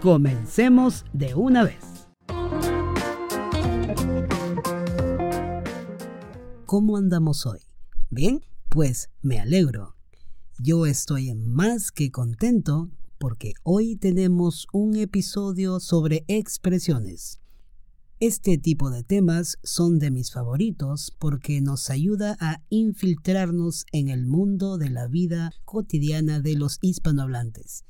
comencemos de una vez. ¿Cómo andamos hoy? ¿Bien? Pues me alegro. Yo estoy más que contento porque hoy tenemos un episodio sobre expresiones. Este tipo de temas son de mis favoritos porque nos ayuda a infiltrarnos en el mundo de la vida cotidiana de los hispanohablantes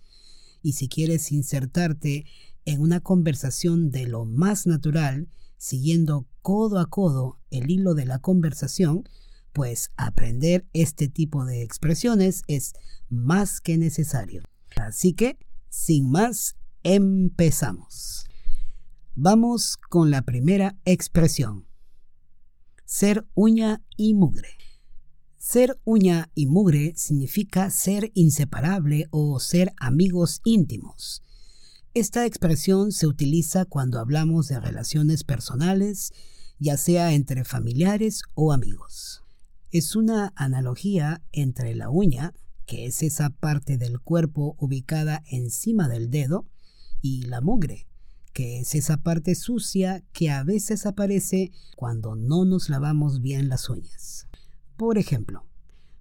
y si quieres insertarte en una conversación de lo más natural, siguiendo codo a codo el hilo de la conversación, pues aprender este tipo de expresiones es más que necesario. Así que, sin más, empezamos. Vamos con la primera expresión. Ser uña y mugre. Ser uña y mugre significa ser inseparable o ser amigos íntimos. Esta expresión se utiliza cuando hablamos de relaciones personales, ya sea entre familiares o amigos. Es una analogía entre la uña, que es esa parte del cuerpo ubicada encima del dedo, y la mugre, que es esa parte sucia que a veces aparece cuando no nos lavamos bien las uñas. Por ejemplo,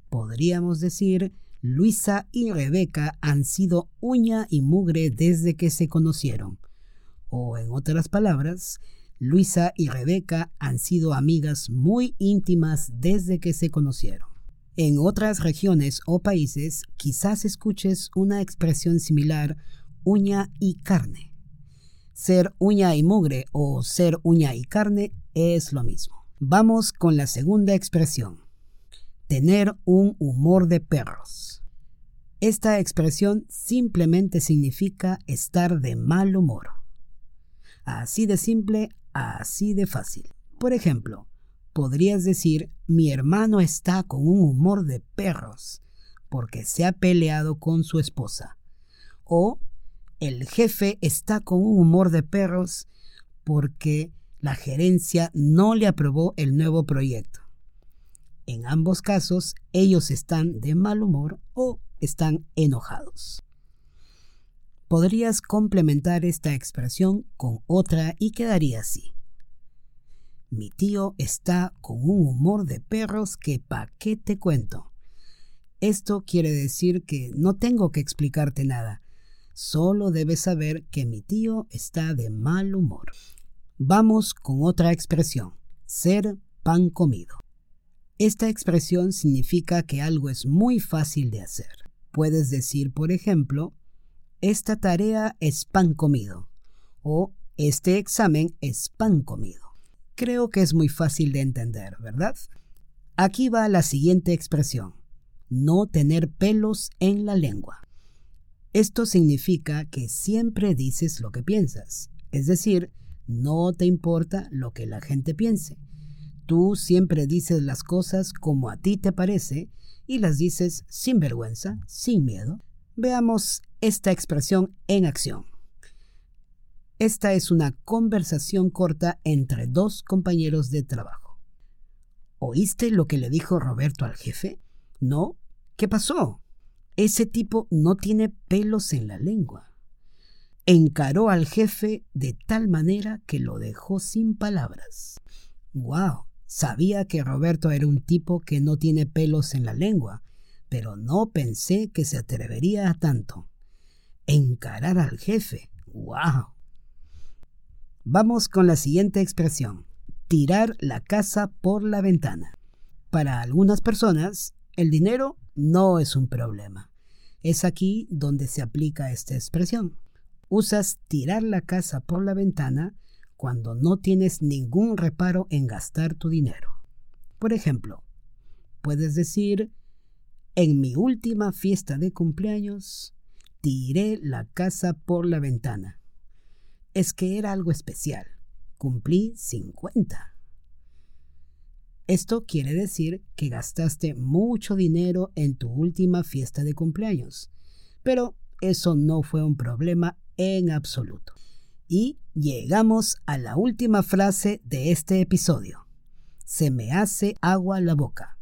podríamos decir, Luisa y Rebeca han sido uña y mugre desde que se conocieron. O en otras palabras, Luisa y Rebeca han sido amigas muy íntimas desde que se conocieron. En otras regiones o países quizás escuches una expresión similar, uña y carne. Ser uña y mugre o ser uña y carne es lo mismo. Vamos con la segunda expresión tener un humor de perros. Esta expresión simplemente significa estar de mal humor. Así de simple, así de fácil. Por ejemplo, podrías decir mi hermano está con un humor de perros porque se ha peleado con su esposa. O el jefe está con un humor de perros porque la gerencia no le aprobó el nuevo proyecto. En ambos casos, ellos están de mal humor o están enojados. Podrías complementar esta expresión con otra y quedaría así. Mi tío está con un humor de perros que pa' qué te cuento. Esto quiere decir que no tengo que explicarte nada, solo debes saber que mi tío está de mal humor. Vamos con otra expresión, ser pan comido. Esta expresión significa que algo es muy fácil de hacer. Puedes decir, por ejemplo, esta tarea es pan comido o este examen es pan comido. Creo que es muy fácil de entender, ¿verdad? Aquí va la siguiente expresión. No tener pelos en la lengua. Esto significa que siempre dices lo que piensas, es decir, no te importa lo que la gente piense. Tú siempre dices las cosas como a ti te parece y las dices sin vergüenza, sin miedo. Veamos esta expresión en acción. Esta es una conversación corta entre dos compañeros de trabajo. ¿Oíste lo que le dijo Roberto al jefe? No. ¿Qué pasó? Ese tipo no tiene pelos en la lengua. Encaró al jefe de tal manera que lo dejó sin palabras. ¡Wow! Sabía que Roberto era un tipo que no tiene pelos en la lengua, pero no pensé que se atrevería a tanto. Encarar al jefe. ¡Wow! Vamos con la siguiente expresión. Tirar la casa por la ventana. Para algunas personas, el dinero no es un problema. Es aquí donde se aplica esta expresión. Usas tirar la casa por la ventana cuando no tienes ningún reparo en gastar tu dinero. Por ejemplo, puedes decir, en mi última fiesta de cumpleaños, tiré la casa por la ventana. es que era algo especial. Cumplí 50. Esto quiere decir que gastaste mucho dinero en tu última fiesta de cumpleaños. Pero eso no fue un problema en absoluto. Y llegamos a la última frase de este episodio. Se me hace agua la boca.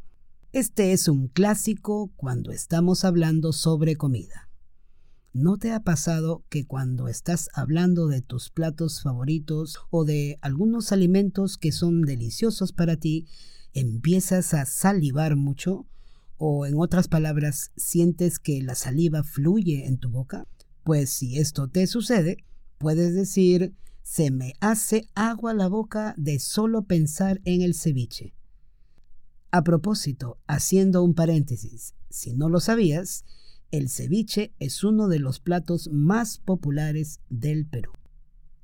Este es un clásico cuando estamos hablando sobre comida. ¿No te ha pasado que cuando estás hablando de tus platos favoritos o de algunos alimentos que son deliciosos para ti, empiezas a salivar mucho? ¿O en otras palabras, sientes que la saliva fluye en tu boca? Pues si esto te sucede, puedes decir, se me hace agua la boca de solo pensar en el ceviche. A propósito, haciendo un paréntesis, si no lo sabías, el ceviche es uno de los platos más populares del Perú.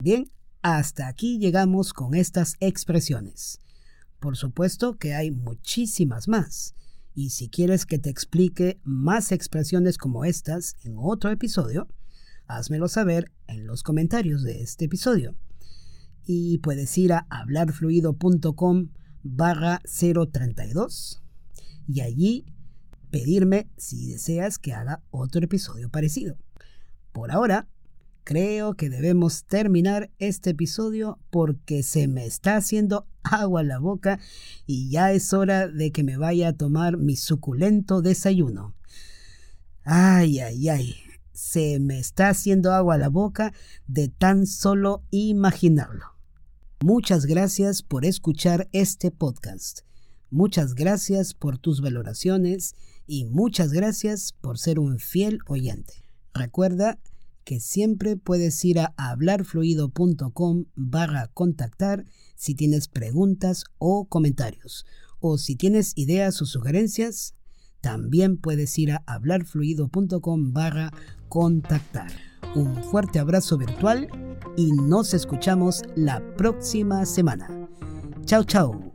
Bien, hasta aquí llegamos con estas expresiones. Por supuesto que hay muchísimas más, y si quieres que te explique más expresiones como estas en otro episodio, házmelo saber en los comentarios de este episodio. Y puedes ir a hablarfluido.com barra 032 y allí pedirme si deseas que haga otro episodio parecido. Por ahora, creo que debemos terminar este episodio porque se me está haciendo agua la boca y ya es hora de que me vaya a tomar mi suculento desayuno. Ay, ay, ay, se me está haciendo agua la boca de tan solo imaginarlo. Muchas gracias por escuchar este podcast. Muchas gracias por tus valoraciones y muchas gracias por ser un fiel oyente. Recuerda que siempre puedes ir a hablarfluido.com barra contactar si tienes preguntas o comentarios. O si tienes ideas o sugerencias, también puedes ir a hablarfluido.com barra contactar. Un fuerte abrazo virtual y nos escuchamos la próxima semana. Chao, chao.